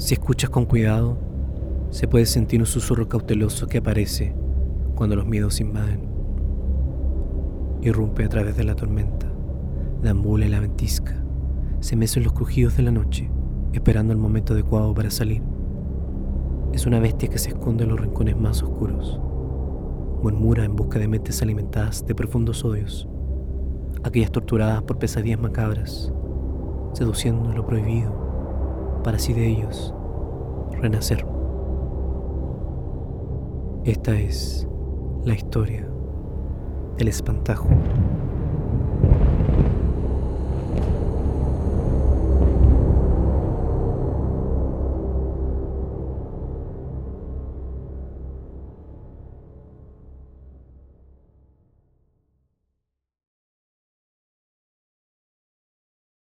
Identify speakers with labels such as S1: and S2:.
S1: Si escuchas con cuidado, se puede sentir un susurro cauteloso que aparece cuando los miedos invaden. Irrumpe a través de la tormenta, deambula en la ventisca, se mece en los crujidos de la noche, esperando el momento adecuado para salir. Es una bestia que se esconde en los rincones más oscuros. Murmura en busca de mentes alimentadas de profundos odios, aquellas torturadas por pesadillas macabras, seduciendo lo prohibido, para así de ellos renacer. Esta es la historia del espantajo.